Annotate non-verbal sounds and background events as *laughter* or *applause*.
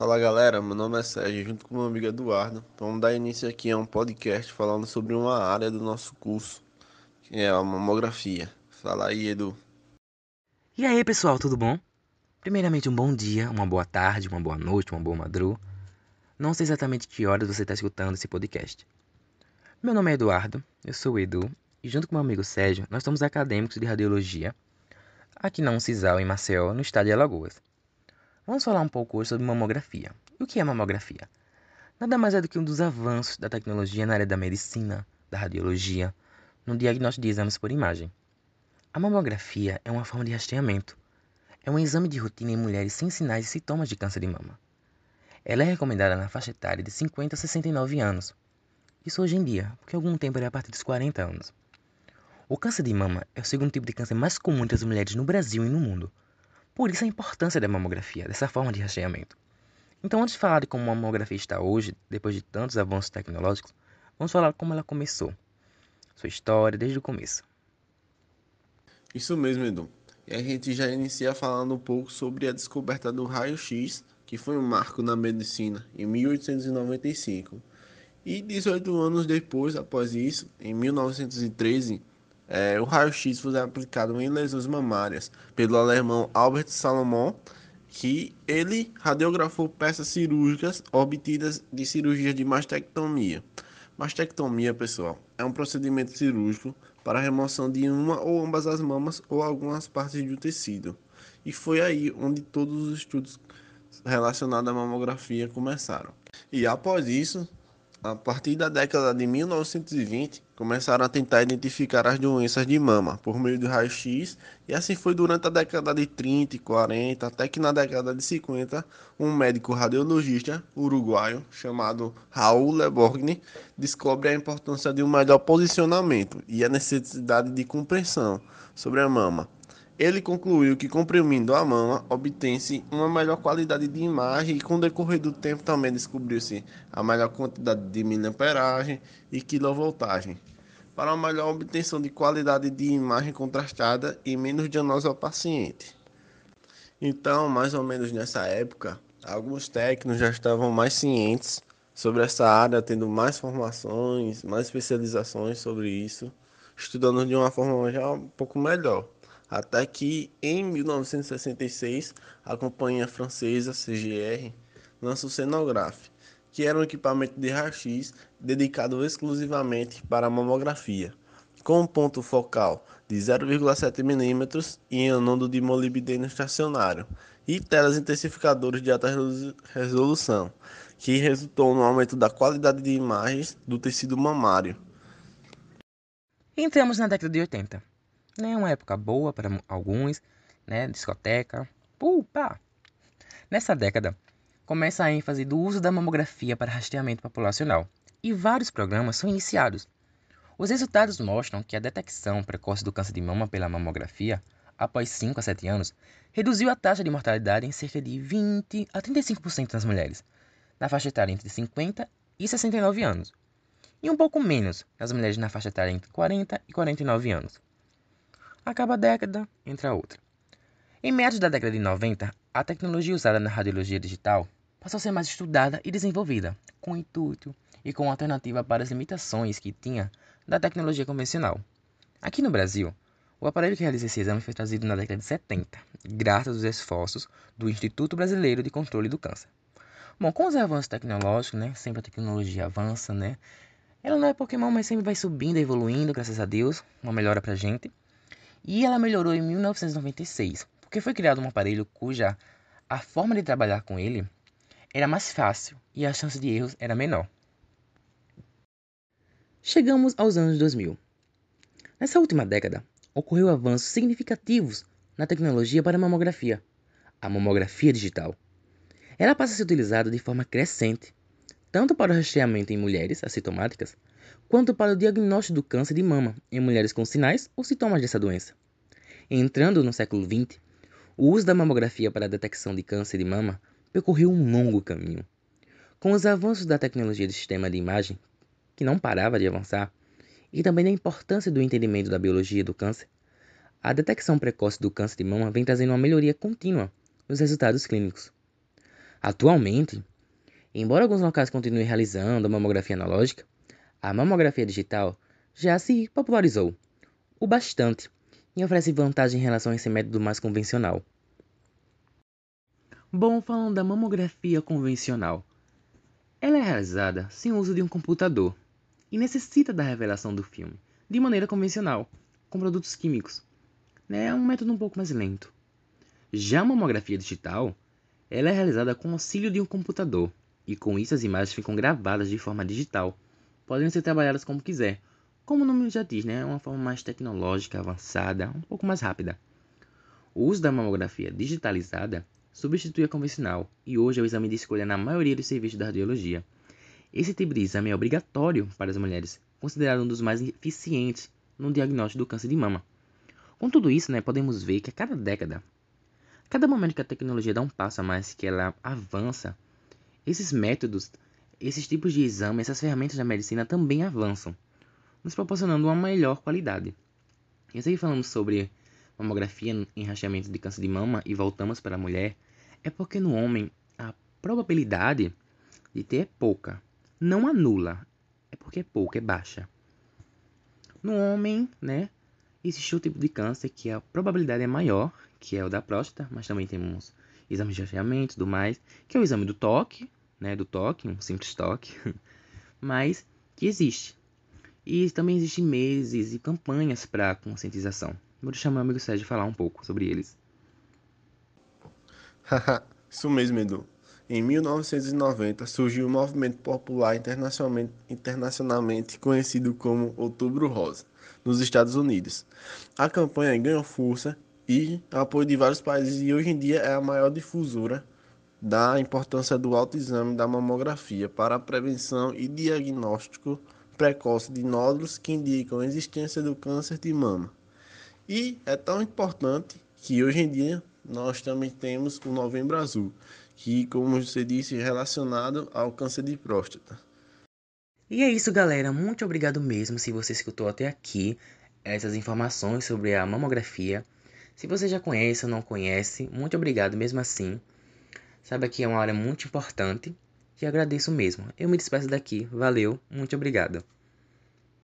Fala galera, meu nome é Sérgio, junto com meu amigo Eduardo. Vamos dar início aqui a um podcast falando sobre uma área do nosso curso, que é a mamografia. Fala aí, Edu. E aí, pessoal, tudo bom? Primeiramente, um bom dia, uma boa tarde, uma boa noite, uma boa madrugada. Não sei exatamente que horas você está escutando esse podcast. Meu nome é Eduardo, eu sou o Edu, e junto com meu amigo Sérgio, nós somos acadêmicos de radiologia aqui na Uncisal, em Maceió, no estado de Alagoas. Vamos falar um pouco hoje sobre mamografia. E o que é mamografia? Nada mais é do que um dos avanços da tecnologia na área da medicina, da radiologia, no diagnóstico de exames por imagem. A mamografia é uma forma de rastreamento. É um exame de rotina em mulheres sem sinais e sintomas de câncer de mama. Ela é recomendada na faixa etária de 50 a 69 anos. Isso hoje em dia, porque algum tempo era a partir dos 40 anos. O câncer de mama é o segundo tipo de câncer mais comum entre as mulheres no Brasil e no mundo. Por isso a importância da mamografia, dessa forma de rastreamento. Então, antes de falar de como a mamografia está hoje, depois de tantos avanços tecnológicos, vamos falar como ela começou. Sua história desde o começo. Isso mesmo, Edu. E a gente já inicia falando um pouco sobre a descoberta do raio-x, que foi um marco na medicina em 1895. E 18 anos depois, após isso, em 1913, é, o raio-x foi aplicado em lesões mamárias pelo alemão Albert Salomon, que ele radiografou peças cirúrgicas obtidas de cirurgia de mastectomia. Mastectomia, pessoal, é um procedimento cirúrgico para a remoção de uma ou ambas as mamas ou algumas partes do tecido. E foi aí onde todos os estudos relacionados à mamografia começaram. E após isso, a partir da década de 1920, começaram a tentar identificar as doenças de mama por meio do raio-x, e assim foi durante a década de 30 e 40, até que na década de 50, um médico radiologista uruguaio chamado Raul Leborgne descobre a importância de um melhor posicionamento e a necessidade de compreensão sobre a mama. Ele concluiu que comprimindo a mama obtém-se uma melhor qualidade de imagem e com o decorrer do tempo também descobriu-se a melhor quantidade de miliamperagem e quilovoltagem para uma melhor obtenção de qualidade de imagem contrastada e menos danosa ao paciente. Então, mais ou menos nessa época, alguns técnicos já estavam mais cientes sobre essa área, tendo mais formações, mais especializações sobre isso, estudando de uma forma já um pouco melhor até que em 1966 a companhia francesa CGR lança o Cenograph, que era um equipamento de raio-x dedicado exclusivamente para a mamografia, com um ponto focal de 0,7 mm e anodo de molibdênio estacionário e telas intensificadoras de alta resolução, que resultou no aumento da qualidade de imagens do tecido mamário. Entramos na década de 80 né? Uma época boa para alguns, né? Discoteca. Upa! Nessa década, começa a ênfase do uso da mamografia para rastreamento populacional e vários programas são iniciados. Os resultados mostram que a detecção precoce do câncer de mama pela mamografia, após 5 a 7 anos, reduziu a taxa de mortalidade em cerca de 20 a 35% nas mulheres, na faixa etária entre 50 e 69 anos, e um pouco menos nas mulheres na faixa etária entre 40 e 49 anos. Acaba a década, entra outra. Em meados da década de 90, a tecnologia usada na radiologia digital passou a ser mais estudada e desenvolvida, com intuito e com alternativa para as limitações que tinha da tecnologia convencional. Aqui no Brasil, o aparelho que realiza esse exame foi trazido na década de 70, graças aos esforços do Instituto Brasileiro de Controle do Câncer. Bom, com os avanços tecnológicos, né, sempre a tecnologia avança, né, ela não é Pokémon, mas sempre vai subindo evoluindo, graças a Deus, uma melhora pra gente. E ela melhorou em 1996, porque foi criado um aparelho cuja a forma de trabalhar com ele era mais fácil e a chance de erros era menor. Chegamos aos anos 2000. Nessa última década, ocorreu avanços significativos na tecnologia para a mamografia, a mamografia digital. Ela passa a ser utilizada de forma crescente, tanto para o rastreamento em mulheres assintomáticas, quanto para o diagnóstico do câncer de mama em mulheres com sinais ou sintomas dessa doença. Entrando no século XX, o uso da mamografia para a detecção de câncer de mama percorreu um longo caminho. Com os avanços da tecnologia do sistema de imagem, que não parava de avançar, e também da importância do entendimento da biologia do câncer, a detecção precoce do câncer de mama vem trazendo uma melhoria contínua nos resultados clínicos. Atualmente, embora alguns locais continuem realizando a mamografia analógica, a mamografia digital já se popularizou o bastante e oferece vantagem em relação a esse método mais convencional. Bom, falando da mamografia convencional, ela é realizada sem o uso de um computador e necessita da revelação do filme de maneira convencional, com produtos químicos. Né? É um método um pouco mais lento. Já a mamografia digital, ela é realizada com auxílio de um computador e com isso as imagens ficam gravadas de forma digital, podendo ser trabalhadas como quiser. Como o nome já diz, né? é uma forma mais tecnológica, avançada, um pouco mais rápida. O uso da mamografia digitalizada substitui a convencional e hoje é o exame de escolha na maioria dos serviços da radiologia. Esse tipo de exame é obrigatório para as mulheres, considerado um dos mais eficientes no diagnóstico do câncer de mama. Com tudo isso, né, podemos ver que a cada década, a cada momento que a tecnologia dá um passo a mais, que ela avança, esses métodos, esses tipos de exame, essas ferramentas da medicina também avançam, nos proporcionando uma melhor qualidade. E aí falamos sobre mamografia em rastreamento de câncer de mama e voltamos para a mulher, é porque no homem a probabilidade de ter é pouca. Não anula, é porque é pouca, é baixa. No homem, né, existe o tipo de câncer que a probabilidade é maior, que é o da próstata, mas também temos exames de rastreamento e tudo mais, que é o exame do toque, né, do toque, um simples toque, *laughs* mas que existe. E também existem meses e campanhas para conscientização. Vou deixar meu amigo Sérgio falar um pouco sobre eles. *laughs* Isso mesmo, Edu. Em 1990 surgiu um movimento popular internacionalmente, internacionalmente conhecido como Outubro Rosa, nos Estados Unidos. A campanha ganhou força e apoio de vários países e hoje em dia é a maior difusora da importância do autoexame da mamografia para a prevenção e diagnóstico precoce de nódulos que indicam a existência do câncer de mama. E é tão importante que hoje em dia nós também temos o Novembro Azul, que, como você disse, é relacionado ao câncer de próstata. E é isso, galera. Muito obrigado mesmo se você escutou até aqui essas informações sobre a mamografia. Se você já conhece ou não conhece, muito obrigado mesmo assim. Saiba que é uma área muito importante e agradeço mesmo. Eu me despeço daqui. Valeu, muito obrigado.